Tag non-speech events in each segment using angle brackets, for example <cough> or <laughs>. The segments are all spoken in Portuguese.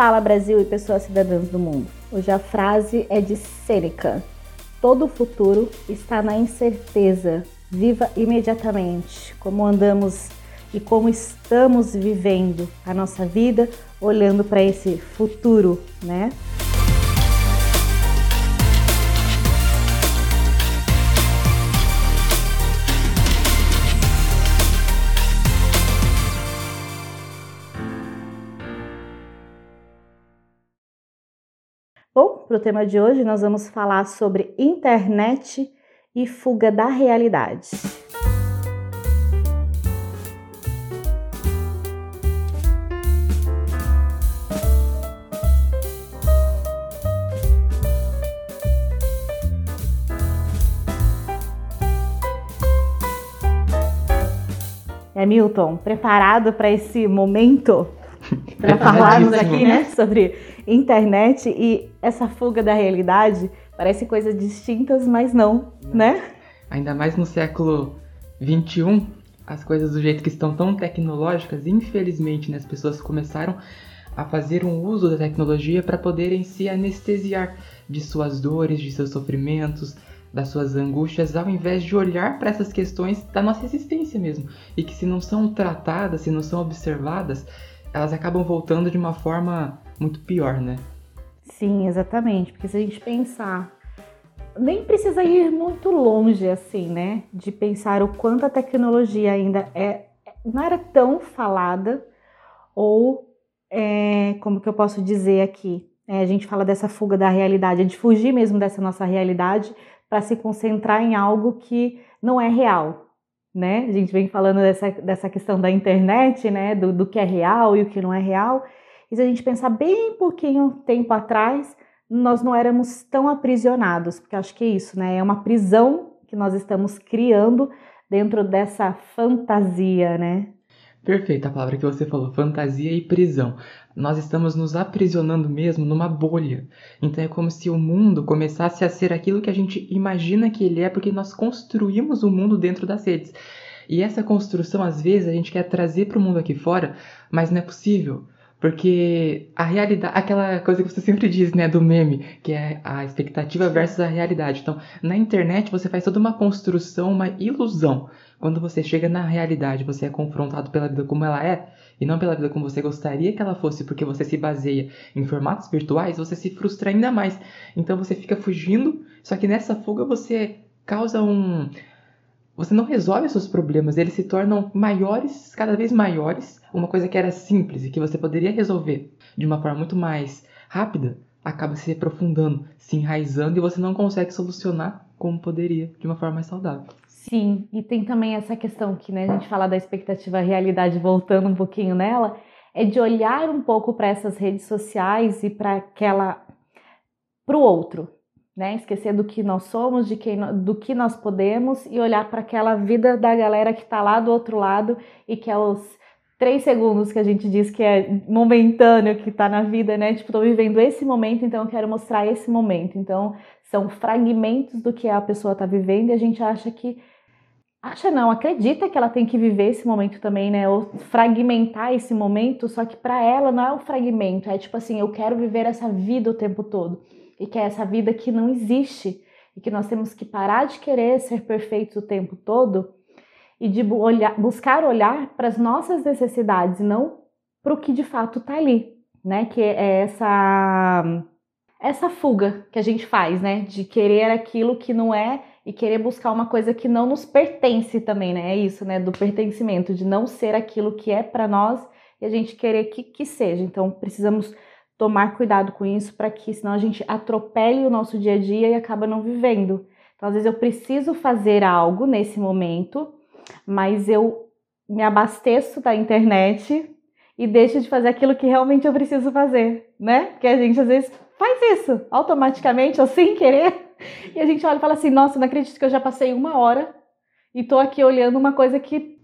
Fala Brasil e pessoas cidadãs do mundo. Hoje a frase é de Sêneca. Todo o futuro está na incerteza. Viva imediatamente como andamos e como estamos vivendo a nossa vida, olhando para esse futuro, né? Para o tema de hoje nós vamos falar sobre internet e fuga da realidade. É, Milton, preparado para esse momento? Para <laughs> falarmos aqui né, sobre internet e essa fuga da realidade parece coisas distintas, mas não, não. né? Ainda mais no século 21, as coisas do jeito que estão tão tecnológicas, infelizmente, né, as pessoas começaram a fazer um uso da tecnologia para poderem se anestesiar de suas dores, de seus sofrimentos, das suas angústias, ao invés de olhar para essas questões da nossa existência mesmo. E que se não são tratadas, se não são observadas, elas acabam voltando de uma forma muito pior, né? Sim, exatamente. Porque se a gente pensar, nem precisa ir muito longe assim, né? De pensar o quanto a tecnologia ainda é não era tão falada ou é, como que eu posso dizer aqui? É, a gente fala dessa fuga da realidade, é de fugir mesmo dessa nossa realidade para se concentrar em algo que não é real, né? A gente vem falando dessa, dessa questão da internet, né? Do, do que é real e o que não é real. E se a gente pensar bem pouquinho tempo atrás, nós não éramos tão aprisionados, porque acho que é isso, né? É uma prisão que nós estamos criando dentro dessa fantasia, né? Perfeita a palavra que você falou, fantasia e prisão. Nós estamos nos aprisionando mesmo numa bolha. Então é como se o mundo começasse a ser aquilo que a gente imagina que ele é, porque nós construímos o mundo dentro das redes. E essa construção, às vezes, a gente quer trazer para o mundo aqui fora, mas não é possível. Porque a realidade, aquela coisa que você sempre diz, né, do meme, que é a expectativa versus a realidade. Então, na internet você faz toda uma construção, uma ilusão. Quando você chega na realidade, você é confrontado pela vida como ela é, e não pela vida como você gostaria que ela fosse, porque você se baseia em formatos virtuais, você se frustra ainda mais. Então você fica fugindo, só que nessa fuga você causa um, você não resolve seus problemas, eles se tornam maiores, cada vez maiores. Uma coisa que era simples e que você poderia resolver de uma forma muito mais rápida, acaba se aprofundando, se enraizando e você não consegue solucionar como poderia de uma forma mais saudável. Sim, e tem também essa questão que né, a gente fala da expectativa realidade, voltando um pouquinho nela, é de olhar um pouco para essas redes sociais e para aquela para o outro, né? Esquecer do que nós somos, de quem, do que nós podemos e olhar para aquela vida da galera que está lá do outro lado e que é os três segundos que a gente diz que é momentâneo, que está na vida, né? Tipo, estou vivendo esse momento, então eu quero mostrar esse momento. Então, são fragmentos do que a pessoa está vivendo e a gente acha que. Acha não, acredita que ela tem que viver esse momento também, né? Ou fragmentar esse momento, só que para ela não é um fragmento, é tipo assim, eu quero viver essa vida o tempo todo e que é essa vida que não existe e que nós temos que parar de querer ser perfeitos o tempo todo e de olhar, buscar olhar para as nossas necessidades e não para o que de fato está ali, né? Que é essa essa fuga que a gente faz, né? De querer aquilo que não é e querer buscar uma coisa que não nos pertence também, né? É isso, né? Do pertencimento, de não ser aquilo que é para nós e a gente querer que, que seja. Então, precisamos tomar cuidado com isso para que senão a gente atropele o nosso dia a dia e acaba não vivendo. Então, às vezes eu preciso fazer algo nesse momento, mas eu me abasteço da internet e deixo de fazer aquilo que realmente eu preciso fazer, né? Porque a gente às vezes faz isso automaticamente ou sem querer, <laughs> e a gente olha e fala assim: "Nossa, não acredito que eu já passei uma hora e tô aqui olhando uma coisa que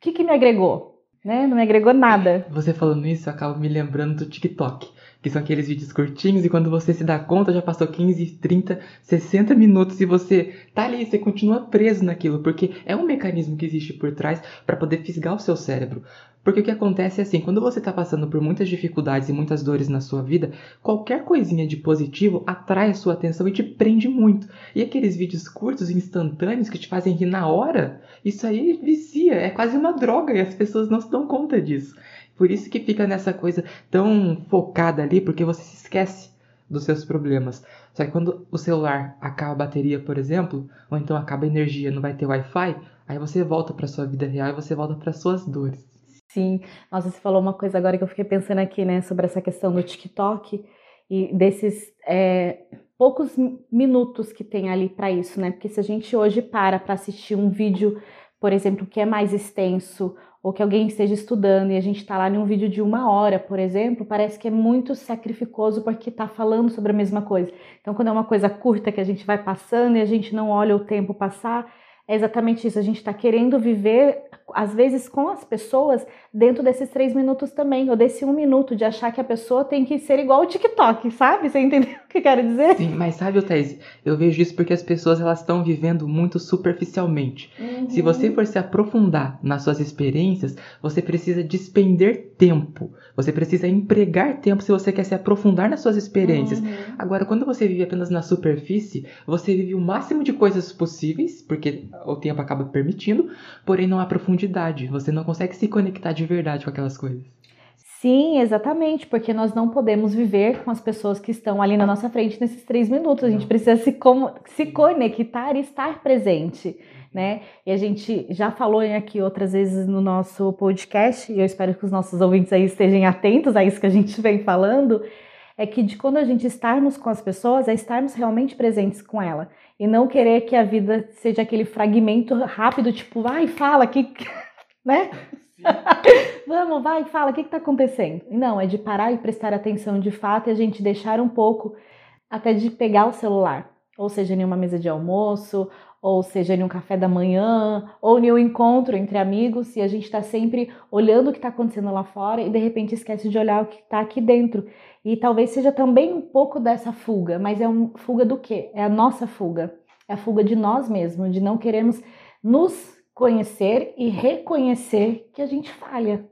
que, que me agregou, né? Não me agregou nada. Você falando isso, acaba me lembrando do TikTok que são aqueles vídeos curtinhos e quando você se dá conta já passou 15, 30, 60 minutos e você tá ali, você continua preso naquilo, porque é um mecanismo que existe por trás para poder fisgar o seu cérebro. Porque o que acontece é assim, quando você está passando por muitas dificuldades e muitas dores na sua vida, qualquer coisinha de positivo atrai a sua atenção e te prende muito. E aqueles vídeos curtos, instantâneos, que te fazem rir na hora, isso aí vicia, é quase uma droga e as pessoas não se dão conta disso. Por isso que fica nessa coisa tão focada ali, porque você se esquece dos seus problemas. Só que quando o celular acaba a bateria, por exemplo, ou então acaba a energia, não vai ter Wi-Fi, aí você volta para sua vida real e você volta para suas dores. Sim, nossa, você falou uma coisa agora que eu fiquei pensando aqui, né, sobre essa questão do TikTok e desses é, poucos minutos que tem ali para isso, né? Porque se a gente hoje para para assistir um vídeo, por exemplo, que é mais extenso ou que alguém esteja estudando e a gente está lá em um vídeo de uma hora, por exemplo, parece que é muito sacrificoso porque está falando sobre a mesma coisa. Então, quando é uma coisa curta que a gente vai passando e a gente não olha o tempo passar, é exatamente isso. A gente está querendo viver, às vezes, com as pessoas dentro desses três minutos também, ou desse um minuto, de achar que a pessoa tem que ser igual o TikTok, sabe? Você entendeu <laughs> que eu quero dizer? Sim, mas sabe, Thaís, eu vejo isso porque as pessoas elas estão vivendo muito superficialmente. Uhum. Se você for se aprofundar nas suas experiências, você precisa despender tempo. Você precisa empregar tempo se você quer se aprofundar nas suas experiências. Uhum. Agora, quando você vive apenas na superfície, você vive o máximo de coisas possíveis, porque o tempo acaba permitindo, porém não há profundidade. Você não consegue se conectar de verdade com aquelas coisas. Sim, exatamente, porque nós não podemos viver com as pessoas que estão ali na nossa frente nesses três minutos. A gente precisa se, com, se conectar e estar presente, né? E a gente já falou aqui outras vezes no nosso podcast, e eu espero que os nossos ouvintes aí estejam atentos a isso que a gente vem falando, é que de quando a gente estarmos com as pessoas, é estarmos realmente presentes com ela e não querer que a vida seja aquele fragmento rápido, tipo, vai, fala, que, <laughs> né? <laughs> Vamos, vai, fala, o que está acontecendo? Não, é de parar e prestar atenção de fato e a gente deixar um pouco até de pegar o celular, ou seja, em uma mesa de almoço, ou seja, em um café da manhã, ou em um encontro entre amigos, e a gente está sempre olhando o que está acontecendo lá fora e de repente esquece de olhar o que está aqui dentro. E talvez seja também um pouco dessa fuga, mas é uma fuga do quê? É a nossa fuga. É a fuga de nós mesmos, de não queremos nos conhecer e reconhecer que a gente falha.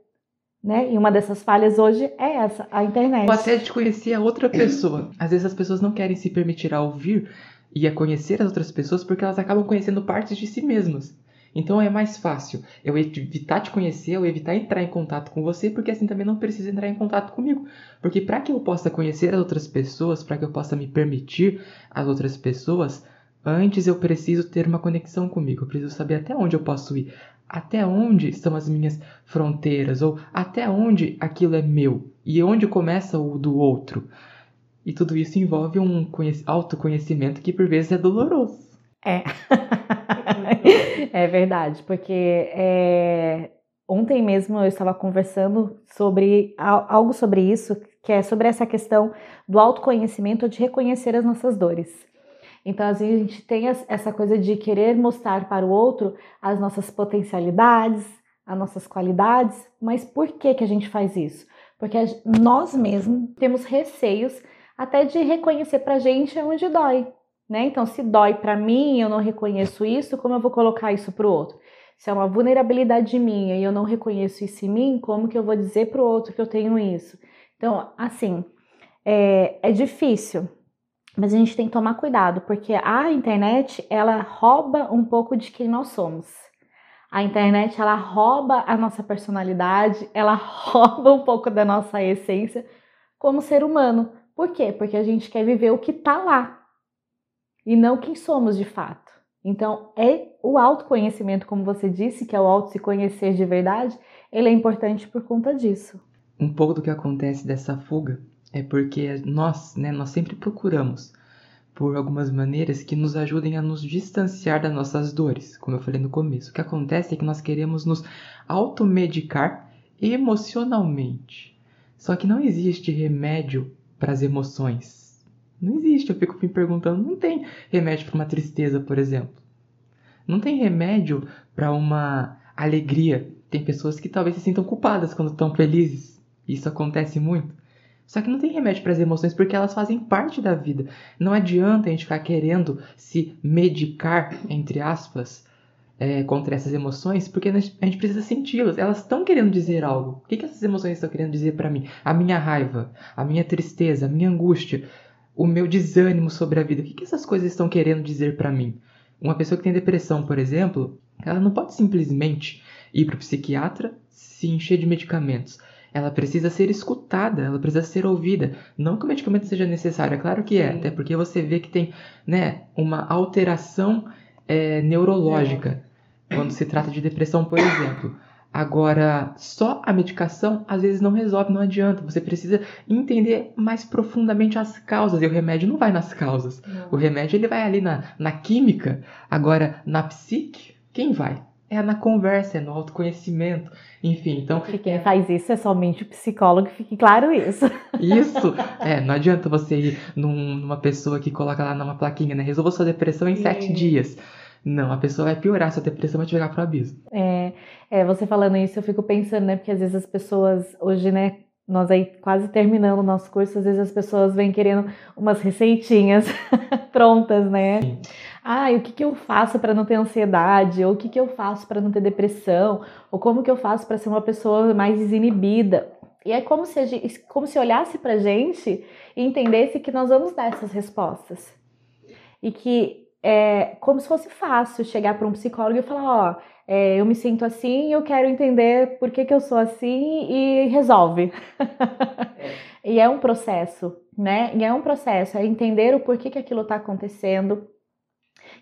Né? E uma dessas falhas hoje é essa, a internet. Ou até de conhecer a outra pessoa. Às vezes as pessoas não querem se permitir a ouvir e a conhecer as outras pessoas porque elas acabam conhecendo partes de si mesmas. Então é mais fácil eu evitar te conhecer, eu evitar entrar em contato com você, porque assim também não precisa entrar em contato comigo. Porque para que eu possa conhecer as outras pessoas, para que eu possa me permitir as outras pessoas, antes eu preciso ter uma conexão comigo. Eu preciso saber até onde eu posso ir, até onde são as minhas fronteiras, ou até onde aquilo é meu e onde começa o do outro. E tudo isso envolve um autoconhecimento que por vezes é doloroso. É. <laughs> é verdade, porque é... ontem mesmo eu estava conversando sobre algo sobre isso, que é sobre essa questão do autoconhecimento, de reconhecer as nossas dores. Então, a gente tem essa coisa de querer mostrar para o outro as nossas potencialidades, as nossas qualidades, mas por que, que a gente faz isso? Porque nós mesmos temos receios até de reconhecer para a gente onde dói. Né? Então, se dói para mim, eu não reconheço isso, como eu vou colocar isso para o outro? Se é uma vulnerabilidade minha e eu não reconheço isso em mim, como que eu vou dizer para o outro que eu tenho isso? Então, assim, é, é difícil, mas a gente tem que tomar cuidado, porque a internet, ela rouba um pouco de quem nós somos. A internet, ela rouba a nossa personalidade, ela <laughs> rouba um pouco da nossa essência como ser humano. Por quê? Porque a gente quer viver o que tá lá, e não quem somos de fato. Então, é o autoconhecimento, como você disse, que é o auto se conhecer de verdade, ele é importante por conta disso. Um pouco do que acontece dessa fuga é porque nós, né, nós sempre procuramos por algumas maneiras que nos ajudem a nos distanciar das nossas dores, como eu falei no começo. O que acontece é que nós queremos nos automedicar emocionalmente. Só que não existe remédio para as emoções. Não existe. Eu fico me perguntando, não tem remédio para uma tristeza, por exemplo. Não tem remédio para uma alegria. Tem pessoas que talvez se sintam culpadas quando estão felizes. Isso acontece muito. Só que não tem remédio para as emoções porque elas fazem parte da vida. Não adianta a gente ficar querendo se medicar, entre aspas, é, contra essas emoções, porque a gente precisa senti-las. Elas estão querendo dizer algo. O que, que essas emoções estão querendo dizer para mim? A minha raiva, a minha tristeza, a minha angústia, o meu desânimo sobre a vida. O que, que essas coisas estão querendo dizer para mim? Uma pessoa que tem depressão, por exemplo, ela não pode simplesmente ir para o psiquiatra, se encher de medicamentos. Ela precisa ser escutada, ela precisa ser ouvida. Não que o medicamento seja necessário, é claro que é, Sim. até porque você vê que tem né, uma alteração é, neurológica é. quando se trata de depressão, por exemplo. Agora, só a medicação às vezes não resolve, não adianta. Você precisa entender mais profundamente as causas. E o remédio não vai nas causas. Não. O remédio ele vai ali na, na química. Agora, na psique, quem vai? É na conversa, é no autoconhecimento, enfim, então... E quem faz isso é somente o psicólogo, fique claro isso. <laughs> Isso, é, não adianta você ir num, numa pessoa que coloca lá numa plaquinha, né, resolva sua depressão em sete dias. Não, a pessoa vai piorar, sua depressão vai te jogar pro abismo. É, é, você falando isso, eu fico pensando, né, porque às vezes as pessoas, hoje, né, nós aí quase terminando o nosso curso, às vezes as pessoas vêm querendo umas receitinhas <laughs> prontas, né? Sim. Ah, o que, que eu faço para não ter ansiedade? Ou o que, que eu faço para não ter depressão? Ou como que eu faço para ser uma pessoa mais desinibida? E é como se, gente, como se olhasse para gente e entendesse que nós vamos dar essas respostas. E que é como se fosse fácil chegar para um psicólogo e falar: Ó, é, eu me sinto assim, eu quero entender por que, que eu sou assim e resolve. É. <laughs> e é um processo, né? E é um processo, é entender o porquê que aquilo está acontecendo,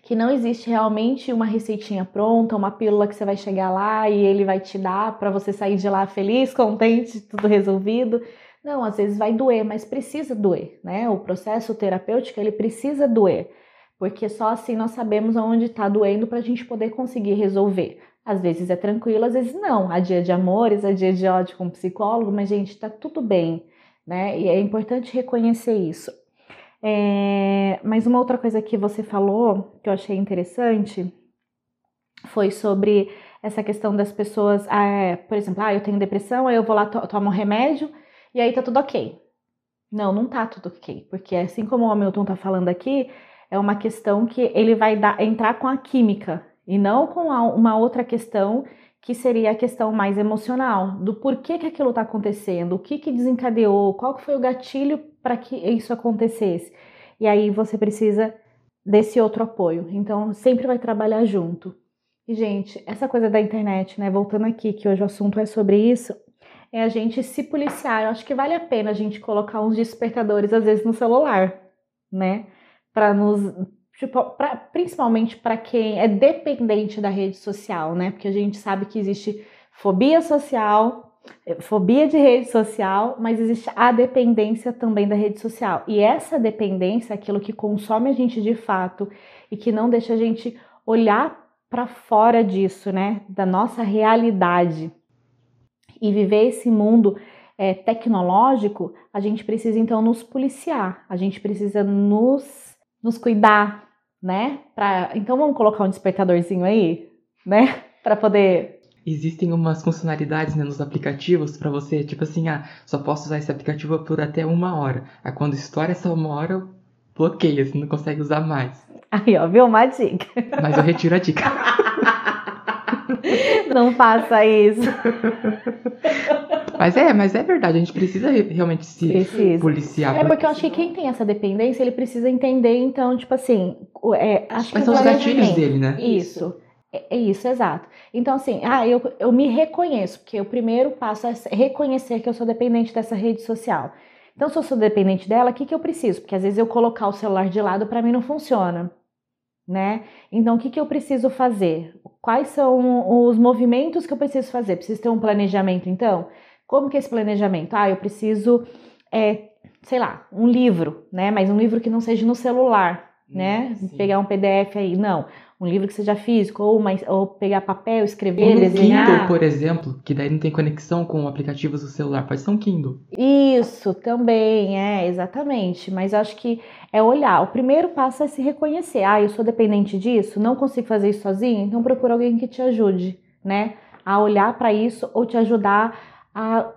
que não existe realmente uma receitinha pronta, uma pílula que você vai chegar lá e ele vai te dar para você sair de lá feliz, <laughs> contente, tudo resolvido. Não, às vezes vai doer, mas precisa doer, né? O processo terapêutico ele precisa doer, porque só assim nós sabemos aonde está doendo para a gente poder conseguir resolver. Às vezes é tranquilo, às vezes não. Há dia de amores, há dia de ódio com o psicólogo, mas gente, está tudo bem, né? E é importante reconhecer isso. É, mas uma outra coisa que você falou que eu achei interessante foi sobre essa questão das pessoas, ah, é, por exemplo, ah, eu tenho depressão, aí eu vou lá, to tomo remédio e aí tá tudo ok. Não, não tá tudo ok, porque assim como o Hamilton tá falando aqui, é uma questão que ele vai dar, entrar com a química e não com a, uma outra questão que seria a questão mais emocional, do porquê que aquilo está acontecendo, o que, que desencadeou, qual foi o gatilho para que isso acontecesse. E aí você precisa desse outro apoio. Então, sempre vai trabalhar junto. E, gente, essa coisa da internet, né? Voltando aqui, que hoje o assunto é sobre isso, é a gente se policiar. Eu acho que vale a pena a gente colocar uns despertadores, às vezes, no celular, né? Para nos. Tipo, pra, principalmente para quem é dependente da rede social, né? Porque a gente sabe que existe fobia social, fobia de rede social, mas existe a dependência também da rede social. E essa dependência é aquilo que consome a gente de fato e que não deixa a gente olhar para fora disso, né? Da nossa realidade. E viver esse mundo é, tecnológico, a gente precisa então nos policiar, a gente precisa nos, nos cuidar, né? Pra, então vamos colocar um despertadorzinho aí, né? <laughs> Para poder existem umas funcionalidades né, nos aplicativos para você, tipo assim, ah, só posso usar esse aplicativo por até uma hora. Aí quando estoura essa uma hora, bloqueia, você não consegue usar mais. Aí, ó, viu uma dica. <laughs> Mas eu retiro a dica. Não faça isso. <laughs> Mas é, mas é verdade, a gente precisa realmente se precisa. policiar. É porque eu acho que quem tem essa dependência, ele precisa entender, então, tipo assim, é, acho Mas que são os gatilhos dele, né? Isso. É, é isso, exato. Então, assim, ah, eu, eu me reconheço, porque o primeiro passo é reconhecer que eu sou dependente dessa rede social. Então, se eu sou dependente dela, o que, que eu preciso? Porque às vezes eu colocar o celular de lado para mim não funciona, né? Então, o que, que eu preciso fazer? Quais são os movimentos que eu preciso fazer? Preciso ter um planejamento, então? Como que é esse planejamento? Ah, eu preciso, é, sei lá, um livro, né? Mas um livro que não seja no celular, né? Sim. Pegar um PDF aí, não um livro que seja físico, ou, mais, ou pegar papel, escrever, ou desenhar. Kindle, por exemplo, que daí não tem conexão com aplicativos do celular, pode ser um Kindle. Isso, também, é, exatamente. Mas acho que é olhar. O primeiro passo é se reconhecer. Ah, eu sou dependente disso, não consigo fazer isso sozinho, então procura alguém que te ajude, né? A olhar para isso ou te ajudar a,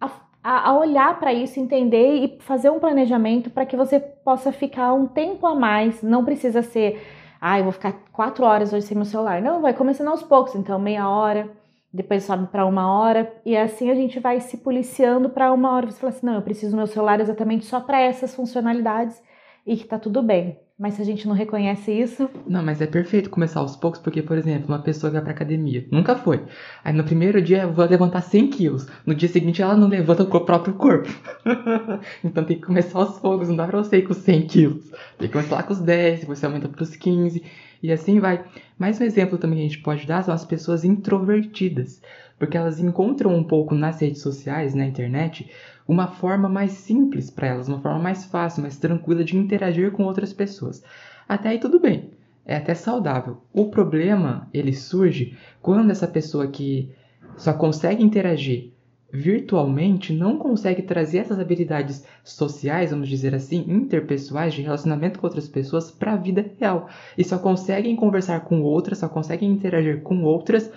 a a, olhar para isso, entender e fazer um planejamento para que você possa ficar um tempo a mais. Não precisa ser, ah, eu vou ficar quatro horas hoje sem meu celular. Não, vai começando aos poucos, então meia hora, depois sobe para uma hora e assim a gente vai se policiando para uma hora. Você fala assim, não, eu preciso do meu celular exatamente só para essas funcionalidades e que tá tudo bem. Mas se a gente não reconhece isso. Não, mas é perfeito começar aos poucos, porque, por exemplo, uma pessoa que vai pra academia, nunca foi. Aí no primeiro dia eu vou levantar 100 quilos. No dia seguinte ela não levanta o próprio corpo. <laughs> então tem que começar aos poucos, não dá pra você ir com 100 quilos. Tem que começar lá com os 10, depois você aumenta pros 15, e assim vai. Mais um exemplo também que a gente pode dar são as pessoas introvertidas. Porque elas encontram um pouco nas redes sociais, na internet, uma forma mais simples para elas, uma forma mais fácil, mais tranquila de interagir com outras pessoas. Até aí tudo bem, é até saudável. O problema ele surge quando essa pessoa que só consegue interagir virtualmente não consegue trazer essas habilidades sociais, vamos dizer assim, interpessoais, de relacionamento com outras pessoas para a vida real. E só conseguem conversar com outras, só conseguem interagir com outras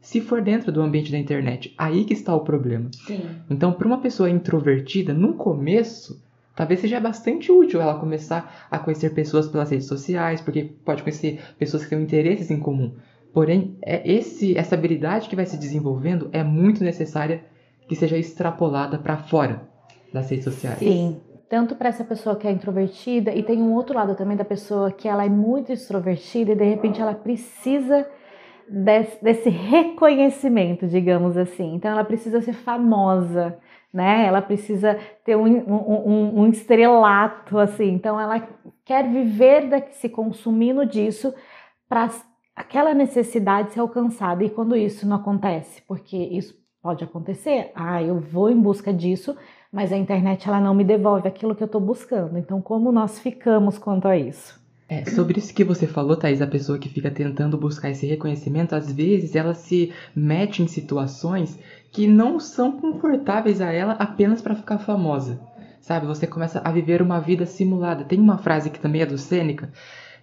se for dentro do ambiente da internet. Aí que está o problema. Sim. Então, para uma pessoa introvertida, no começo, talvez seja bastante útil ela começar a conhecer pessoas pelas redes sociais, porque pode conhecer pessoas que têm interesses em comum. Porém, é esse, essa habilidade que vai se desenvolvendo é muito necessária que seja extrapolada para fora das redes sociais. Sim. Tanto para essa pessoa que é introvertida, e tem um outro lado também da pessoa que ela é muito extrovertida e de repente ela precisa desse, desse reconhecimento, digamos assim. Então ela precisa ser famosa, né? Ela precisa ter um, um, um estrelato, assim. Então ela quer viver da, se consumindo disso para aquela necessidade ser alcançada. E quando isso não acontece, porque isso pode acontecer, ah, eu vou em busca disso, mas a internet ela não me devolve aquilo que eu estou buscando. Então, como nós ficamos quanto a isso? É, sobre isso que você falou, Thaís, a pessoa que fica tentando buscar esse reconhecimento, às vezes ela se mete em situações que não são confortáveis a ela apenas para ficar famosa. Sabe? Você começa a viver uma vida simulada. Tem uma frase que também é do Sêneca,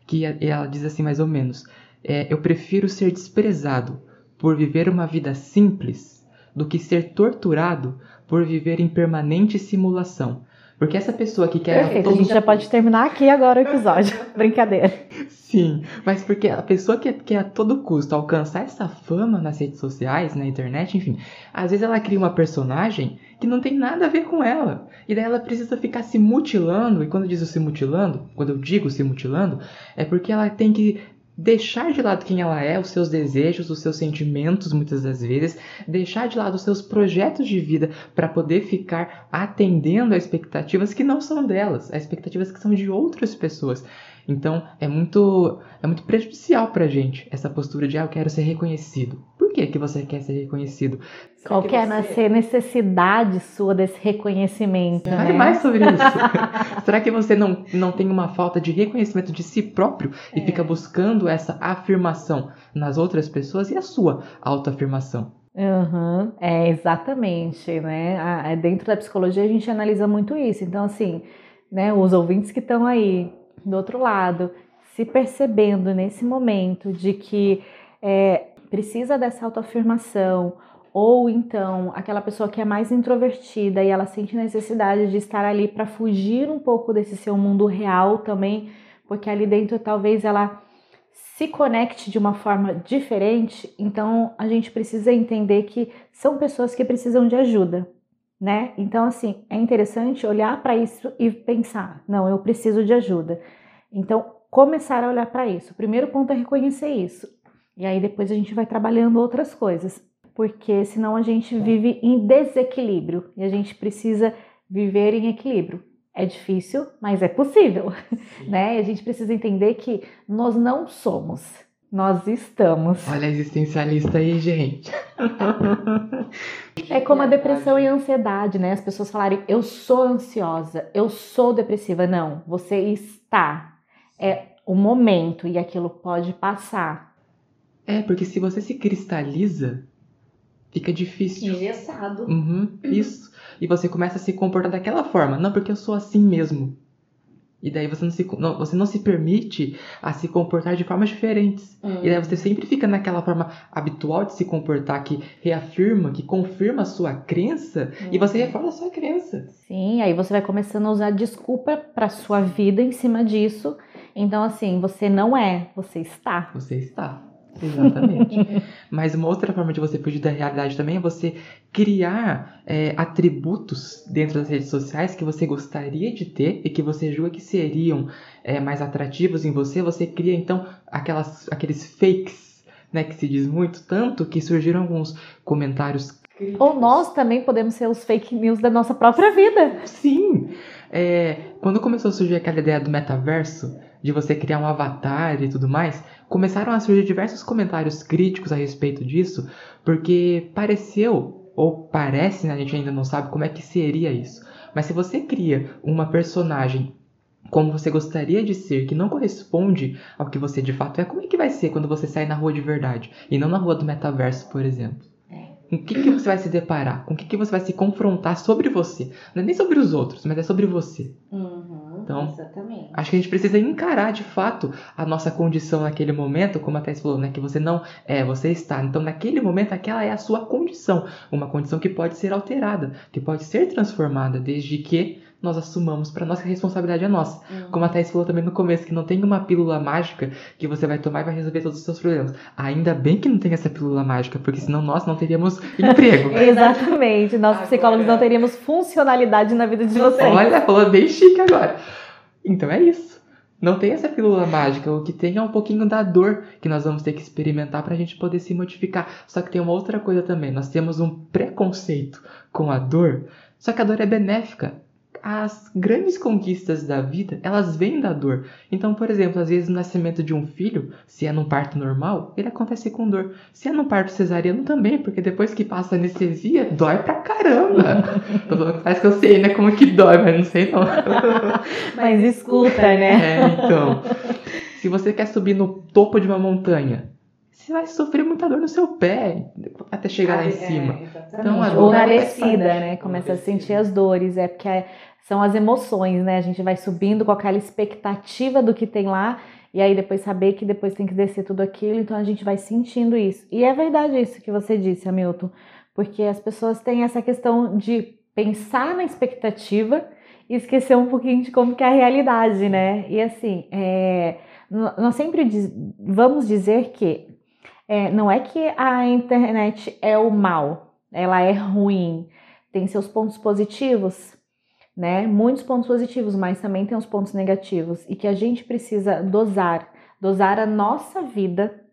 que é, ela diz assim mais ou menos: é, Eu prefiro ser desprezado por viver uma vida simples do que ser torturado por viver em permanente simulação. Porque essa pessoa que quer. Perfeito, a gente já pode terminar aqui agora o episódio. <laughs> Brincadeira. Sim, mas porque a pessoa que quer a todo custo alcançar essa fama nas redes sociais, na internet, enfim, às vezes ela cria uma personagem que não tem nada a ver com ela. E daí ela precisa ficar se mutilando, e quando eu digo se mutilando, quando eu digo se mutilando, é porque ela tem que deixar de lado quem ela é, os seus desejos, os seus sentimentos, muitas das vezes, deixar de lado os seus projetos de vida para poder ficar atendendo a expectativas que não são delas, a expectativas que são de outras pessoas. Então é muito é muito prejudicial pra gente essa postura de ah, eu quero ser reconhecido. Que, que você quer ser reconhecido? Qual que é você... a necessidade sua desse reconhecimento? Fale né? mais sobre isso. <laughs> Será que você não, não tem uma falta de reconhecimento de si próprio e é. fica buscando essa afirmação nas outras pessoas e a sua autoafirmação? Uhum, é exatamente, né? Dentro da psicologia a gente analisa muito isso. Então, assim, né, os ouvintes que estão aí do outro lado, se percebendo nesse momento de que é, precisa dessa autoafirmação, ou então aquela pessoa que é mais introvertida e ela sente necessidade de estar ali para fugir um pouco desse seu mundo real também, porque ali dentro talvez ela se conecte de uma forma diferente, então a gente precisa entender que são pessoas que precisam de ajuda, né? Então, assim, é interessante olhar para isso e pensar: não, eu preciso de ajuda. Então, começar a olhar para isso. O primeiro ponto é reconhecer isso. E aí depois a gente vai trabalhando outras coisas, porque senão a gente vive em desequilíbrio e a gente precisa viver em equilíbrio. É difícil, mas é possível, <laughs> né? E a gente precisa entender que nós não somos, nós estamos. Olha a existencialista aí, gente. <laughs> É como a depressão e a ansiedade, né? As pessoas falarem, eu sou ansiosa, eu sou depressiva. Não, você está. É o momento e aquilo pode passar. É, porque se você se cristaliza, fica difícil. Engessado. Uhum, isso. E você começa a se comportar daquela forma. Não, porque eu sou assim mesmo. E daí você não se, não, você não se permite a se comportar de formas diferentes. Uhum. E daí você sempre fica naquela forma habitual de se comportar que reafirma, que confirma a sua crença uhum. e você reforma a sua crença. Sim, aí você vai começando a usar desculpa para sua vida em cima disso. Então assim, você não é, você está. Você está. Exatamente. <laughs> Mas uma outra forma de você fugir da realidade também é você criar é, atributos dentro das redes sociais que você gostaria de ter e que você julga que seriam é, mais atrativos em você. Você cria então aquelas, aqueles fakes, né, que se diz muito, tanto que surgiram alguns comentários. Ou nós também podemos ser os fake news da nossa própria vida. Sim. É, quando começou a surgir aquela ideia do metaverso, de você criar um avatar e tudo mais, começaram a surgir diversos comentários críticos a respeito disso, porque pareceu, ou parece, né, a gente ainda não sabe como é que seria isso. Mas se você cria uma personagem como você gostaria de ser, que não corresponde ao que você de fato é, como é que vai ser quando você sair na rua de verdade? E não na rua do metaverso, por exemplo. É. Com o que, que você vai se deparar? Com o que, que você vai se confrontar sobre você? Não é nem sobre os outros, mas é sobre você. Uhum. Então, Exatamente. acho que a gente precisa encarar de fato a nossa condição naquele momento, como a Thais falou, né? Que você não é, você está. Então, naquele momento, aquela é a sua condição. Uma condição que pode ser alterada, que pode ser transformada, desde que nós assumamos para nossa responsabilidade é nossa. Uhum. Como a Thais falou também no começo, que não tem uma pílula mágica que você vai tomar e vai resolver todos os seus problemas. Ainda bem que não tem essa pílula mágica, porque senão nós não teríamos <laughs> emprego. Exatamente. Nós psicólogos não teríamos funcionalidade na vida de vocês. Olha, falou bem chique agora. Então é isso. Não tem essa pílula mágica. O que tem é um pouquinho da dor que nós vamos ter que experimentar para a gente poder se modificar. Só que tem uma outra coisa também. Nós temos um preconceito com a dor. Só que a dor é benéfica as grandes conquistas da vida, elas vêm da dor. Então, por exemplo, às vezes o nascimento de um filho, se é num parto normal, ele acontece com dor. Se é num parto cesariano também, porque depois que passa a anestesia, dói pra caramba. <laughs> Parece que eu sei, né, como que dói, mas não sei não. <laughs> mas escuta, né? É, então. Se você quer subir no topo de uma montanha, você vai sofrer muita dor no seu pé até chegar ah, lá em é, cima. Então, a dor parecida, né? Começa a sentir as dores, é porque é, são as emoções, né? A gente vai subindo com aquela expectativa do que tem lá e aí depois saber que depois tem que descer tudo aquilo, então a gente vai sentindo isso. E é verdade isso que você disse, Hamilton, porque as pessoas têm essa questão de pensar na expectativa e esquecer um pouquinho de como que é a realidade, né? E assim, é, nós sempre diz, vamos dizer que é, não é que a internet é o mal, ela é ruim, tem seus pontos positivos, né? Muitos pontos positivos, mas também tem os pontos negativos e que a gente precisa dosar, dosar a nossa vida,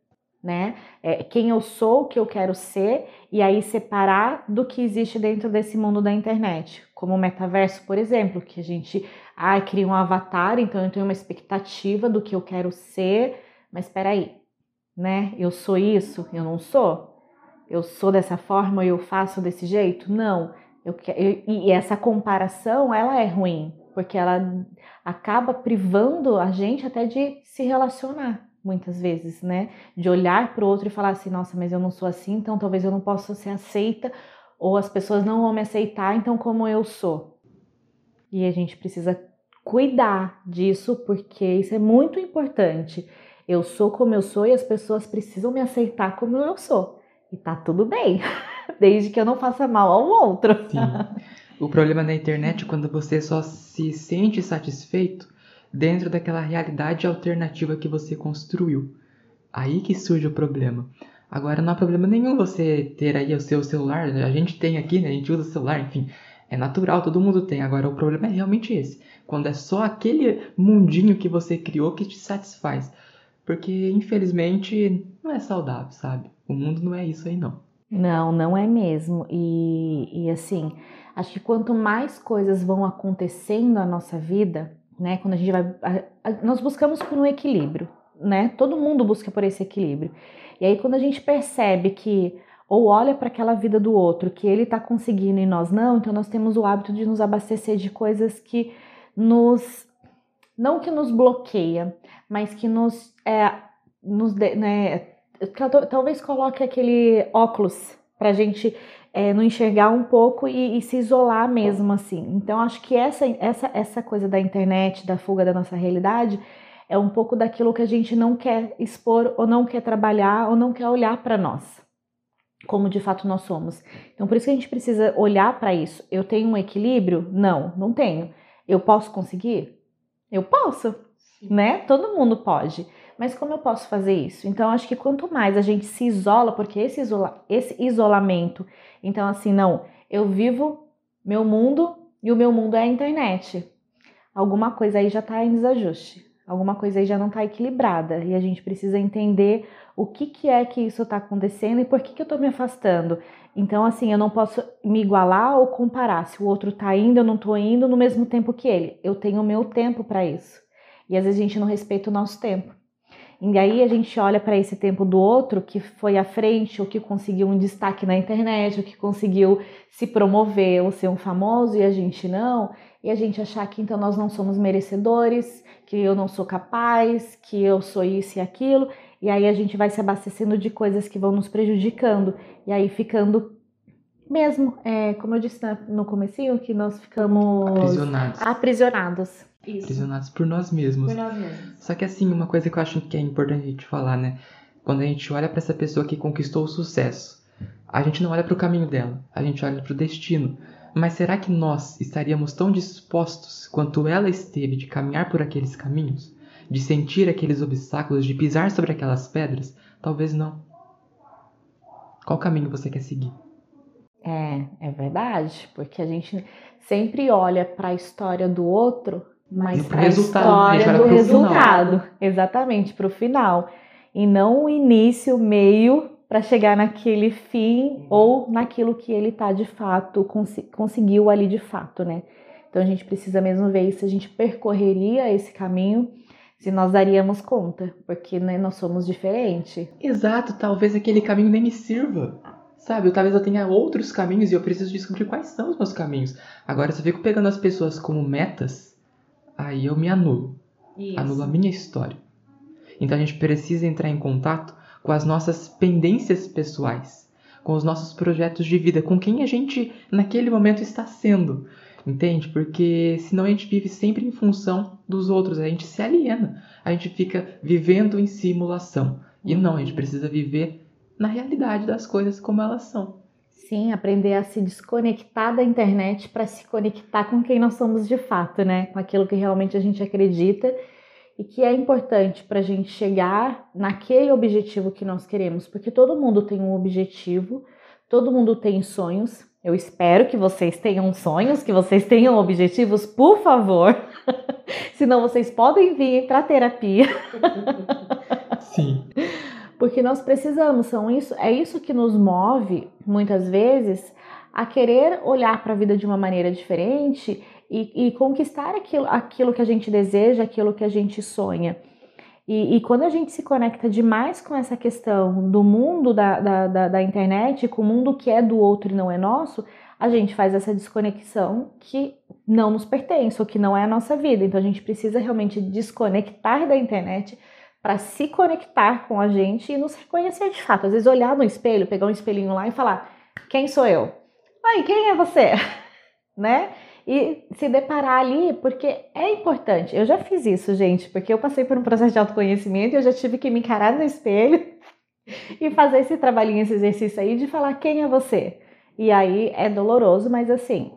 né? É, quem eu sou, o que eu quero ser e aí separar do que existe dentro desse mundo da internet, como o metaverso, por exemplo, que a gente ah, cria um avatar, então eu tenho uma expectativa do que eu quero ser, mas espera aí, né? Eu sou isso, eu não sou. Eu sou dessa forma eu faço desse jeito? Não. Eu, eu, e essa comparação, ela é ruim, porque ela acaba privando a gente até de se relacionar, muitas vezes, né? De olhar para o outro e falar assim, nossa, mas eu não sou assim, então talvez eu não possa ser aceita, ou as pessoas não vão me aceitar, então como eu sou. E a gente precisa cuidar disso, porque isso é muito importante. Eu sou como eu sou e as pessoas precisam me aceitar como eu sou. E tá tudo bem, <laughs> desde que eu não faça mal ao outro. Sim. O problema da internet é quando você só se sente satisfeito dentro daquela realidade alternativa que você construiu. Aí que surge o problema. Agora não há problema nenhum você ter aí o seu celular, a gente tem aqui, né? A gente usa o celular, enfim. É natural, todo mundo tem. Agora o problema é realmente esse. Quando é só aquele mundinho que você criou que te satisfaz. Porque, infelizmente, não é saudável, sabe? O mundo não é isso aí, não. Não, não é mesmo. E, e assim, acho que quanto mais coisas vão acontecendo na nossa vida, né? Quando a gente vai. A, a, nós buscamos por um equilíbrio, né? Todo mundo busca por esse equilíbrio. E aí, quando a gente percebe que ou olha para aquela vida do outro que ele está conseguindo e nós não, então nós temos o hábito de nos abastecer de coisas que nos não que nos bloqueia, mas que nos, é, nos né, talvez coloque aquele óculos para a gente é, não enxergar um pouco e, e, se isolar mesmo assim. Então acho que essa, essa, essa coisa da internet, da fuga da nossa realidade, é um pouco daquilo que a gente não quer expor ou não quer trabalhar ou não quer olhar para nós, como de fato nós somos. Então por isso que a gente precisa olhar para isso. Eu tenho um equilíbrio? Não, não tenho. Eu posso conseguir? Eu posso, Sim. né? Todo mundo pode. Mas como eu posso fazer isso? Então, acho que quanto mais a gente se isola, porque esse, isola, esse isolamento, então, assim, não, eu vivo meu mundo e o meu mundo é a internet. Alguma coisa aí já está em desajuste, alguma coisa aí já não está equilibrada e a gente precisa entender o que, que é que isso está acontecendo e por que, que eu estou me afastando. Então, assim, eu não posso me igualar ou comparar. Se o outro está indo, eu não estou indo no mesmo tempo que ele. Eu tenho o meu tempo para isso. E às vezes a gente não respeita o nosso tempo. E aí a gente olha para esse tempo do outro que foi à frente, ou que conseguiu um destaque na internet, ou que conseguiu se promover ou ser um famoso, e a gente não, e a gente achar que então nós não somos merecedores, que eu não sou capaz, que eu sou isso e aquilo, e aí a gente vai se abastecendo de coisas que vão nos prejudicando, e aí ficando mesmo, é, como eu disse no comecinho, que nós ficamos aprisionados. aprisionados. Isso. Aprisionados por nós mesmos. Por nós mesmos. Só que assim, uma coisa que eu acho que é importante a gente falar, né? Quando a gente olha para essa pessoa que conquistou o sucesso, a gente não olha para o caminho dela, a gente olha para o destino. Mas será que nós estaríamos tão dispostos quanto ela esteve de caminhar por aqueles caminhos? De sentir aqueles obstáculos, de pisar sobre aquelas pedras? Talvez não. Qual caminho você quer seguir? É, é verdade, porque a gente sempre olha para a história do outro mas para a história do resultado. Final. Exatamente, para o final. E não o início, o meio, para chegar naquele fim uhum. ou naquilo que ele está de fato, cons conseguiu ali de fato, né? Então a gente precisa mesmo ver se a gente percorreria esse caminho, se nós daríamos conta, porque né, nós somos diferentes. Exato, talvez aquele caminho nem me sirva. Sabe, talvez eu tenha outros caminhos e eu preciso descobrir quais são os meus caminhos. Agora, se eu fico pegando as pessoas como metas, aí eu me anulo. Isso. Anulo a minha história. Então a gente precisa entrar em contato com as nossas pendências pessoais, com os nossos projetos de vida, com quem a gente naquele momento está sendo. Entende? Porque senão a gente vive sempre em função dos outros, a gente se aliena, a gente fica vivendo em simulação. E não, a gente precisa viver na realidade das coisas como elas são. Sim, aprender a se desconectar da internet para se conectar com quem nós somos de fato, né? Com aquilo que realmente a gente acredita e que é importante para a gente chegar naquele objetivo que nós queremos, porque todo mundo tem um objetivo, todo mundo tem sonhos. Eu espero que vocês tenham sonhos, que vocês tenham objetivos, por favor. <laughs> Senão vocês podem vir para terapia. Sim <laughs> porque nós precisamos, são isso, é isso que nos move muitas vezes a querer olhar para a vida de uma maneira diferente e, e, conquistar aquilo, aquilo que a gente deseja, aquilo que a gente sonha. E, e, quando a gente se conecta demais com essa questão do mundo da, da, da, da internet, com o mundo que é do outro e não é nosso, a gente faz essa desconexão que não nos pertence, ou que não é a nossa vida. Então a gente precisa realmente desconectar da internet para se conectar com a gente e nos reconhecer de fato. Às vezes olhar no espelho, pegar um espelhinho lá e falar: "Quem sou eu?" "Oi, quem é você?" <laughs> né? E se deparar ali, porque é importante. Eu já fiz isso, gente, porque eu passei por um processo de autoconhecimento e eu já tive que me encarar no espelho <laughs> e fazer esse trabalhinho, esse exercício aí de falar quem é você. E aí é doloroso, mas assim,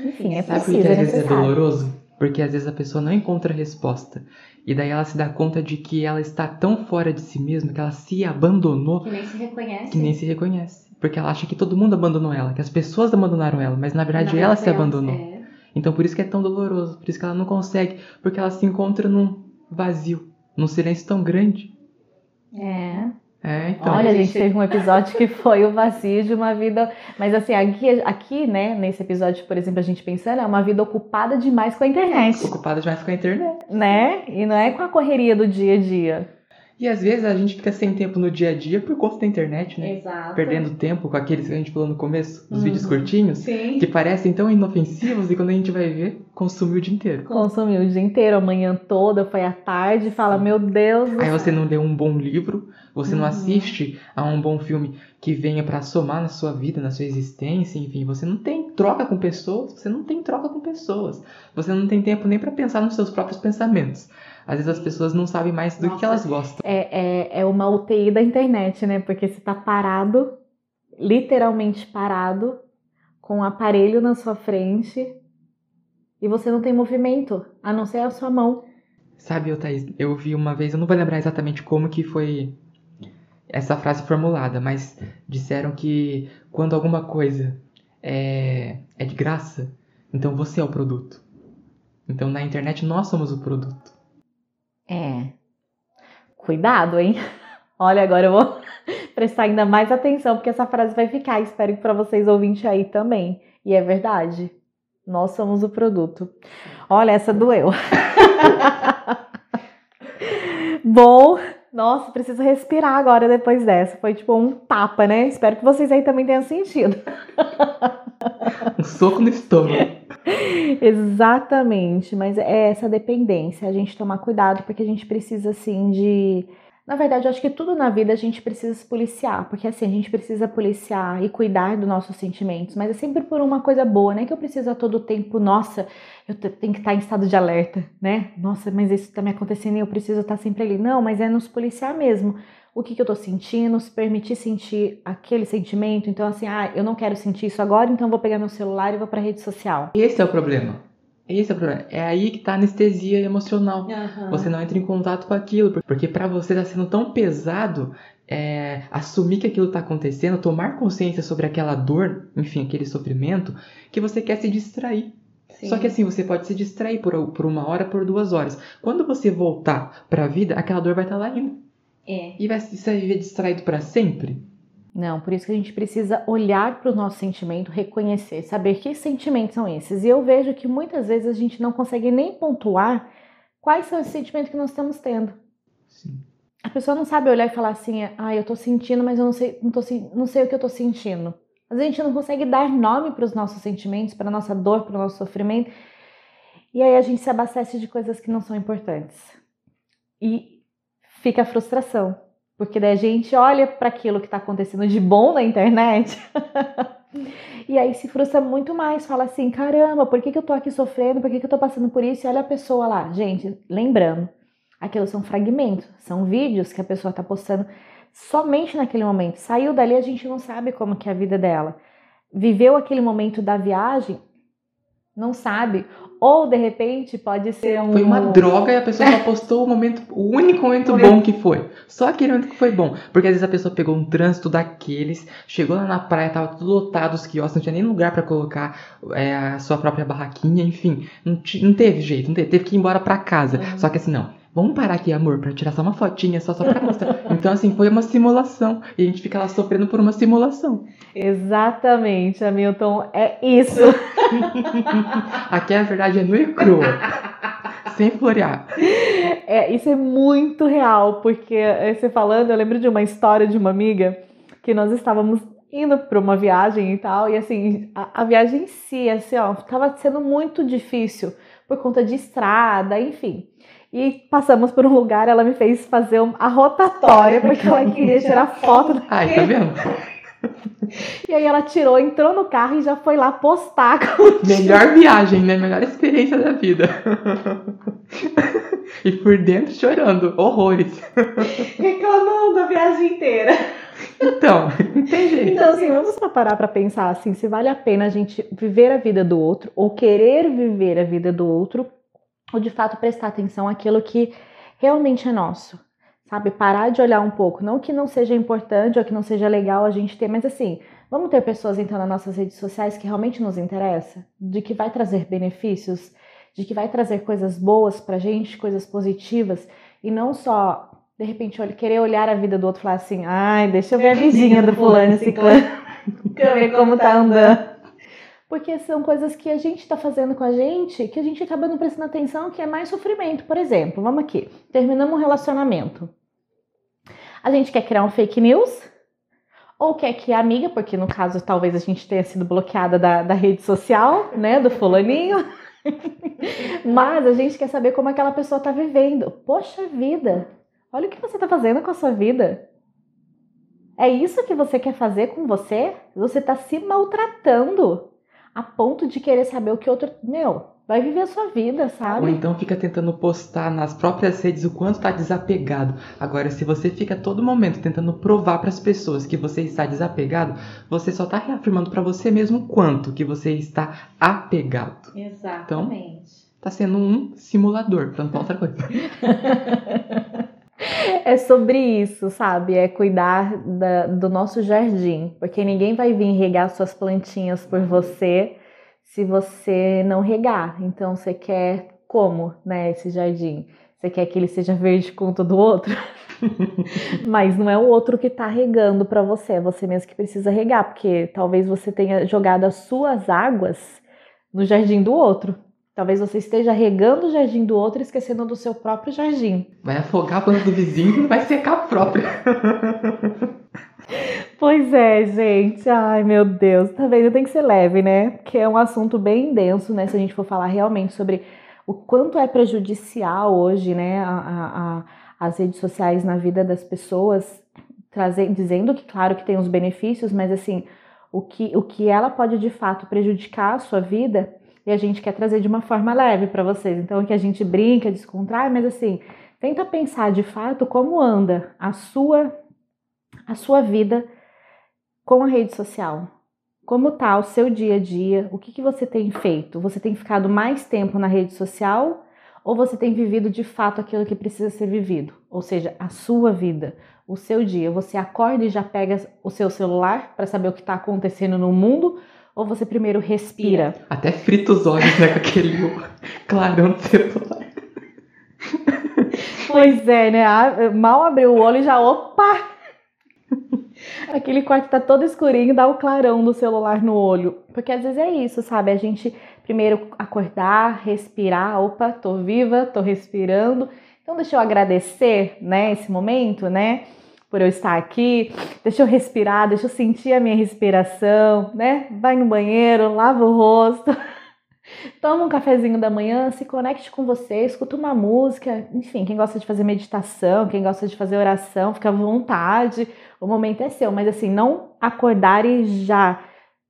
enfim, é Sabe preciso, por que é às vezes é doloroso? Porque às vezes a pessoa não encontra resposta. E daí ela se dá conta de que ela está tão fora de si mesma, que ela se abandonou. Que nem se reconhece. Que nem se reconhece. Porque ela acha que todo mundo abandonou ela, que as pessoas abandonaram ela, mas na verdade na ela verdade, se abandonou. É. Então por isso que é tão doloroso, por isso que ela não consegue, porque ela se encontra num vazio, num silêncio tão grande. É. É, então. Olha, a gente teve um episódio que foi o vazio de uma vida. Mas assim, aqui, aqui, né, nesse episódio, por exemplo, a gente pensando, é uma vida ocupada demais com a internet. Ocupada demais com a internet. Né? E não é com a correria do dia a dia. E às vezes a gente fica sem tempo no dia a dia por conta da internet, né? Exato. Perdendo tempo com aqueles que a gente falou no começo, os Uhum. vídeos curtinhos, Sim. que parecem tão inofensivos e quando a gente vai ver, consumiu o dia inteiro. Consumiu o dia inteiro, a manhã toda, foi à tarde, fala, meu Deus Aí você não lê um bom livro, você não Uhum. assiste a um bom filme que venha pra somar na sua vida, na sua existência, enfim, você não tem troca com pessoas, você não tem troca com pessoas. Você não tem tempo nem pra pensar nos seus próprios pensamentos. Às vezes as pessoas não sabem mais do que Nossa. elas gostam. É, é, é uma UTI da internet, né? Porque você tá parado, literalmente parado, com um aparelho na sua frente e você não tem movimento, a não ser a sua mão. Sabe, ô Thaís, eu vi uma vez, eu não vou lembrar exatamente como que foi essa frase formulada, mas disseram que quando alguma coisa é, é de graça, então você é o produto. Então na internet nós somos o produto. É. Cuidado, hein? <laughs> Olha, agora eu vou <laughs> prestar ainda mais atenção, porque essa frase vai ficar. Espero que para vocês ouvintes aí também. E é verdade. Nós somos o produto. Olha, essa doeu. <laughs> Bom, nossa, preciso respirar agora depois dessa. Foi tipo um tapa, né? Espero que vocês aí também tenham sentido. Um soco no estômago. <laughs> Exatamente, mas é essa dependência, a gente tomar cuidado, porque a gente precisa assim de. Na verdade, eu acho que tudo na vida a gente precisa se policiar, porque assim, a gente precisa policiar e cuidar dos nossos sentimentos, mas é sempre por uma coisa boa, não é que eu preciso a todo tempo, nossa, eu te- tenho que estar em estado de alerta, né? Nossa, mas isso tá me acontecendo e eu preciso estar sempre ali. Não, mas é nos policiar mesmo. O que, que eu tô sentindo, se permitir sentir aquele sentimento. Então, assim, ah, eu não quero sentir isso agora, então vou pegar meu celular e vou pra rede social. Esse é o problema. Esse é o problema. É aí que tá a anestesia emocional. Você não entra em contato com aquilo, porque pra você tá sendo tão pesado é, assumir que aquilo tá acontecendo, tomar consciência sobre aquela dor, enfim, aquele sofrimento, que você quer se distrair. Só que assim, você pode se distrair por, por uma hora, por duas horas. Quando você voltar pra vida, aquela dor vai estar lá ainda. É. E vai, você vai viver distraído pra sempre? Não, por isso que a gente precisa olhar para o nosso sentimento, reconhecer, saber que sentimentos são esses. E eu vejo que muitas vezes a gente não consegue nem pontuar quais são esses sentimentos que nós estamos tendo. Sim. A pessoa não sabe olhar e falar assim, ah, eu tô sentindo, mas eu não sei, não, tô, não sei o que eu tô sentindo. Vezes a gente não consegue dar nome para os nossos sentimentos, para nossa dor, para o nosso sofrimento. E aí a gente se abastece de coisas que não são importantes. E fica a frustração. Porque daí a gente olha para aquilo que está acontecendo de bom na internet <laughs> e aí se frustra muito mais. Fala assim: caramba, por que, que eu tô aqui sofrendo? Por que, que eu tô passando por isso? E olha a pessoa lá. Gente, lembrando, aquilo são fragmentos, são vídeos que a pessoa tá postando somente naquele momento. Saiu dali, a gente não sabe como que é a vida dela. Viveu aquele momento da viagem, não sabe. Ou de repente pode ser um. Foi uma droga e a pessoa só postou o momento, o único momento bom que foi. Só aquele momento que foi bom. Porque às vezes a pessoa pegou um trânsito daqueles, chegou lá na praia, tava tudo lotado os quiosques, não tinha nem lugar pra colocar é, a sua própria barraquinha, enfim. Não, não teve jeito, não teve, teve que ir embora pra casa. Uhum. Só que assim, não. Vamos parar aqui, amor, pra tirar só uma fotinha, só, só pra mostrar. <laughs> então, assim, foi uma simulação. E a gente fica lá sofrendo por uma simulação. Exatamente, Hamilton. É isso. <laughs> Aqui a verdade é nua e crua. sem florear. É, isso é muito real, porque eh, você falando, eu lembro de uma história de uma amiga que nós estávamos indo para uma viagem e tal, e assim, a, a viagem em si, assim, ó, tava sendo muito difícil por conta de estrada, enfim. E passamos por um lugar, ela me fez fazer a rotatória, porque ela queria tirar foto. <laughs> Ai, tá vendo? <laughs> E aí ela tirou, entrou no carro e já foi lá postar <laughs> com Melhor viagem, né? Melhor experiência da vida. e por dentro chorando, horrores. reclamando a viagem inteira. Então, jeito. Então, assim, vamos parar para pensar assim, se vale a pena a gente viver a vida do outro ou querer viver a vida do outro, ou de fato prestar atenção àquilo que realmente é nosso. Sabe, parar de olhar um pouco, não que não seja importante ou que não seja legal a gente ter, mas assim, vamos ter pessoas então nas nossas redes sociais que realmente nos interessa, de que vai trazer benefícios, de que vai trazer coisas boas pra gente, coisas positivas, e não só de repente querer olhar a vida do outro e falar assim, ai, deixa eu ver a vizinha do <laughs> fulano e ciclano, deixa <laughs> eu ver como tá andando. Porque são coisas que a gente tá fazendo com a gente, que a gente acaba não prestando atenção, que é mais sofrimento. Por exemplo, vamos aqui, terminamos um relacionamento. A gente quer criar um fake news? Ou quer que a amiga, porque no caso talvez a gente tenha sido bloqueada da, da rede social, né, do fulaninho. <laughs> Mas a gente quer saber como aquela pessoa está vivendo. Poxa vida, olha o que você está fazendo com a sua vida. É isso que você quer fazer com você? Você está se maltratando a ponto de querer saber o que outro. Meu, vai viver a sua vida, sabe? Ou então fica tentando postar nas próprias redes o quanto está desapegado. Agora, se você fica todo momento tentando provar para as pessoas que você está desapegado, você só está reafirmando para você mesmo quanto que você está apegado. Exatamente. Então, tá sendo um simulador, para não falar outra coisa. <laughs> É sobre isso, sabe? É cuidar da, do nosso jardim, porque ninguém vai vir regar suas plantinhas por você se você não regar. Então, você quer como, né, esse jardim? Você quer que ele seja verde com todo outro? <laughs> Mas não é o outro que está regando para você, é você mesmo que precisa regar, porque talvez você tenha jogado as suas águas no jardim do outro. Talvez você esteja regando o jardim do outro e esquecendo do seu próprio jardim. Vai afogar a planta do vizinho e vai secar a própria. pois é, gente. Ai, meu Deus. Tá vendo? Tem que ser leve, né? Que é um assunto bem denso, né? Se a gente for falar realmente sobre o quanto é prejudicial hoje, né? A, a, a, as redes sociais na vida das pessoas, trazendo, dizendo que, claro, que tem os benefícios, mas assim, o que, o que ela pode de fato prejudicar a sua vida e a gente quer trazer de uma forma leve para vocês. Então, que a gente brinca, descontrai, mas assim, tenta pensar de fato como anda a sua a sua vida com a rede social. Como tá o seu dia a dia? O que, que você tem feito? Você tem ficado mais tempo na rede social ou você tem vivido de fato aquilo que precisa ser vivido? Ou seja, a sua vida, o seu dia. Você acorda e já pega o seu celular para saber o que está acontecendo no mundo ou você primeiro respira? Até frita os olhos, né, com aquele <laughs> clarão do celular. Pois é, né? Mal abriu o olho e já, opa! Aquele quarto tá todo escurinho, dá o clarão do celular no olho. Porque às vezes é isso, sabe? A gente primeiro acordar, respirar, opa, tô viva, tô respirando. Então deixa eu agradecer, né, esse momento, né? Por eu estar aqui. Deixa eu respirar, deixa eu sentir a minha respiração, né? Vai no banheiro, lava o rosto. <laughs> Toma um cafezinho da manhã, se conecte com você, escuta uma música, enfim, quem gosta de fazer meditação, quem gosta de fazer oração, fica à vontade, o momento é seu, mas assim, não acordar e já.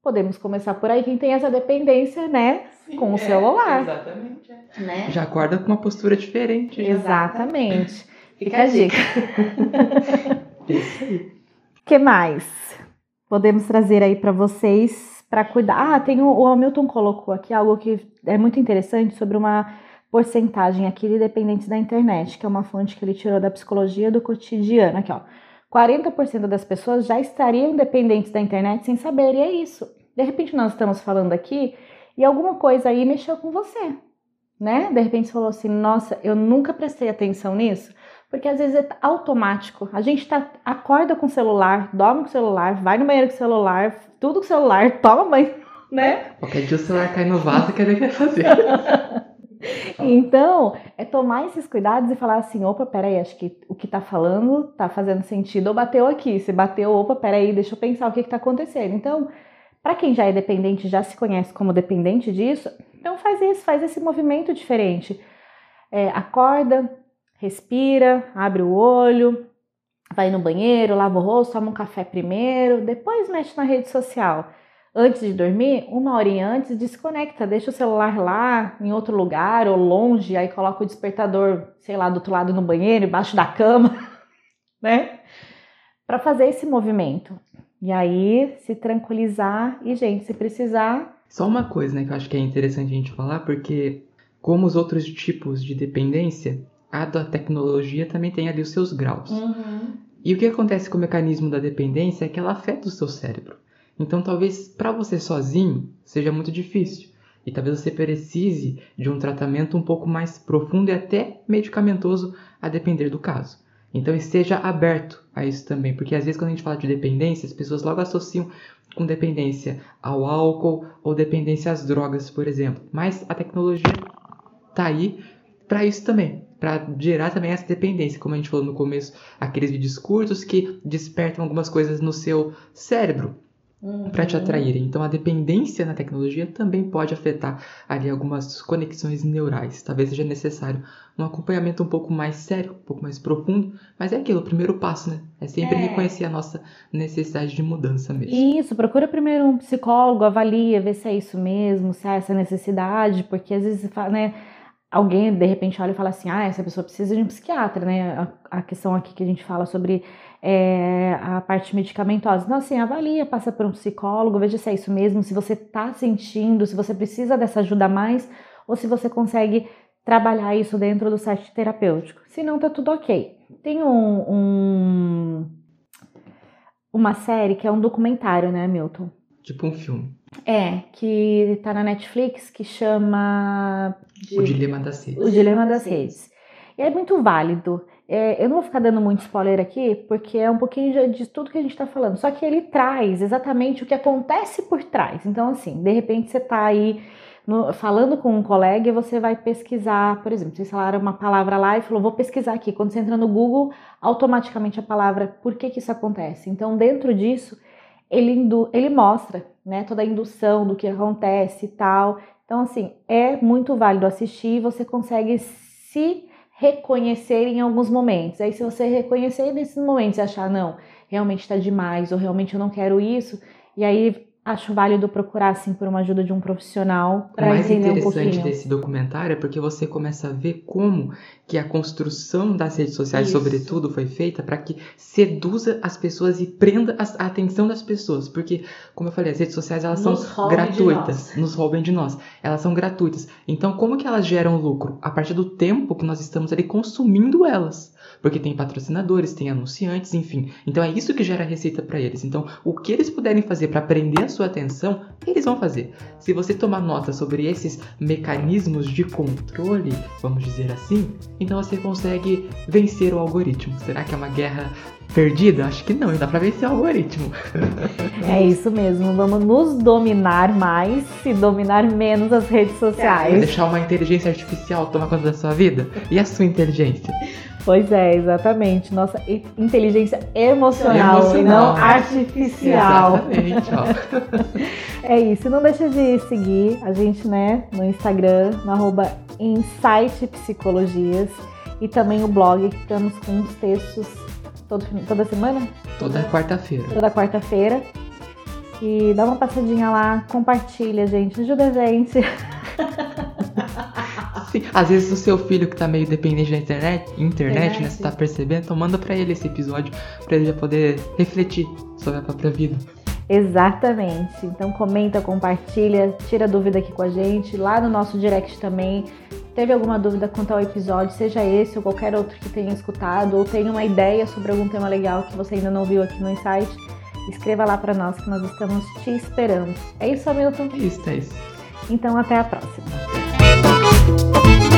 Podemos começar por aí, quem tem essa dependência, né, Sim, com o é, celular. Exatamente. É. Né? Já acorda com uma postura diferente. Exatamente. Fica a dica. <laughs> <laughs> que mais podemos trazer aí para vocês para cuidar? Ah, tem o, o Hamilton colocou aqui algo que é muito interessante sobre uma porcentagem aqui de dependentes da internet, que é uma fonte que ele tirou da psicologia do cotidiano. Aqui, ó. 40% das pessoas já estariam dependentes da internet sem saber, e é isso. De repente nós estamos falando aqui e alguma coisa aí mexeu com você, né? De repente você falou assim: "Nossa, eu nunca prestei atenção nisso". Porque às vezes é automático. A gente tá, acorda com o celular, dorme com o celular, vai no banheiro com o celular, tudo com o celular, <laughs> toma banho, né? Qualquer dia o celular cai no vaso, quer ver o que vai fazer. <laughs> então, é tomar esses cuidados e falar assim: opa, peraí, acho que o que tá falando tá fazendo sentido ou bateu aqui. Se bateu, opa, peraí, deixa eu pensar o que, que tá acontecendo. Então, para quem já é dependente, já se conhece como dependente disso, então faz isso, faz esse movimento diferente. É, acorda, respira, abre o olho, vai no banheiro, lava o rosto, toma um café primeiro, depois mexe na rede social. Antes de dormir, uma horinha antes, desconecta, deixa o celular lá em outro lugar ou longe, aí coloca o despertador, sei lá, do outro lado no banheiro, embaixo da cama, <laughs> né? Para fazer esse movimento. E aí se tranquilizar e, gente, se precisar. Só uma coisa, né, que eu acho que é interessante a gente falar, porque como os outros tipos de dependência, a tecnologia também tem ali os seus graus. Uhum. E o que acontece com o mecanismo da dependência é que ela afeta o seu cérebro. Então, talvez para você sozinho seja muito difícil. E talvez você precise de um tratamento um pouco mais profundo e até medicamentoso, a depender do caso. Então, esteja aberto a isso também, porque às vezes quando a gente fala de dependência, as pessoas logo associam com dependência ao álcool ou dependência às drogas, por exemplo. Mas a tecnologia está aí para isso também, para gerar também essa dependência, como a gente falou no começo, aqueles vídeos curtos que despertam algumas coisas no seu cérebro uhum. para te atraírem. Então a dependência na tecnologia também pode afetar ali algumas conexões neurais. Talvez seja necessário um acompanhamento um pouco mais sério, um pouco mais profundo, mas é aquilo, o primeiro passo, né? É sempre é. reconhecer a nossa necessidade de mudança mesmo. Isso, procura primeiro um psicólogo, avalia, vê se é isso mesmo, se há essa necessidade, porque às vezes, né, alguém de repente olha e fala assim, ah, essa pessoa precisa de um psiquiatra, né? A, a questão aqui que a gente fala sobre é, a parte medicamentosa. Então, assim, avalia, passa por um psicólogo, veja se é isso mesmo, se você está sentindo, se você precisa dessa ajuda a mais, ou se você consegue trabalhar isso dentro do site terapêutico. Se não, tá tudo ok. Tem um, um uma série que é um documentário, né, Milton? Tipo um filme. É, que tá na Netflix, que chama... De... O Dilema das Redes. O Dilema das Redes. E é muito válido. É, eu não vou ficar dando muito spoiler aqui, porque é um pouquinho de tudo que a gente está falando. Só que ele traz exatamente o que acontece por trás. Então, assim, de repente você está aí no, falando com um colega e você vai pesquisar, por exemplo, vocês falaram uma palavra lá e falou, vou pesquisar aqui. Quando você entra no Google, automaticamente a palavra, por que, que isso acontece? Então, dentro disso, ele, ele mostra né, toda a indução do que acontece e tal. Então, assim, é muito válido assistir, você consegue se reconhecer em alguns momentos. Aí, se você reconhecer nesses momentos e achar, não, realmente está demais, ou realmente eu não quero isso, e aí acho válido procurar assim por uma ajuda de um profissional para entender um pouquinho. O mais interessante desse documentário é porque você começa a ver como que a construção das redes sociais, Isso. sobretudo, foi feita para que seduza as pessoas e prenda a atenção das pessoas, porque como eu falei, as redes sociais elas nos são gratuitas, nos roubem de nós. Elas são gratuitas. Então, como que elas geram lucro? A partir do tempo que nós estamos ali consumindo elas porque tem patrocinadores, tem anunciantes, enfim. Então é isso que gera receita para eles. Então, o que eles puderem fazer para prender a sua atenção, eles vão fazer. Se você tomar nota sobre esses mecanismos de controle, vamos dizer assim, então você consegue vencer o algoritmo. Será que é uma guerra perdida? Acho que não, dá para vencer o algoritmo. <laughs> É isso mesmo, vamos nos dominar mais e dominar menos as redes sociais. Deixar uma inteligência artificial tomar conta da sua vida? E a sua inteligência? Pois é, exatamente. Nossa inteligência emocional, emocional. e não artificial. Exatamente, ó. <laughs> é isso. Não deixa de seguir a gente, né, no Instagram, no arroba Insight Psicologias. E também o blog, que estamos com uns textos todo, toda semana? Toda quarta-feira. Toda quarta-feira. E dá uma passadinha lá, compartilha, gente. Ajuda a gente. <laughs> Sim, às vezes o seu filho que tá meio dependente da internet, internet, né? Você tá percebendo, então manda pra ele esse episódio pra ele já poder refletir sobre a própria vida. Exatamente. Então comenta, compartilha, tira dúvida aqui com a gente, lá no nosso direct também. Teve alguma dúvida quanto ao episódio, seja esse ou qualquer outro que tenha escutado, ou tenha uma ideia sobre algum tema legal que você ainda não viu aqui no insight, escreva lá para nós que nós estamos te esperando. É isso, Hamilton? É isso, é isso. Então até a próxima. Thank you.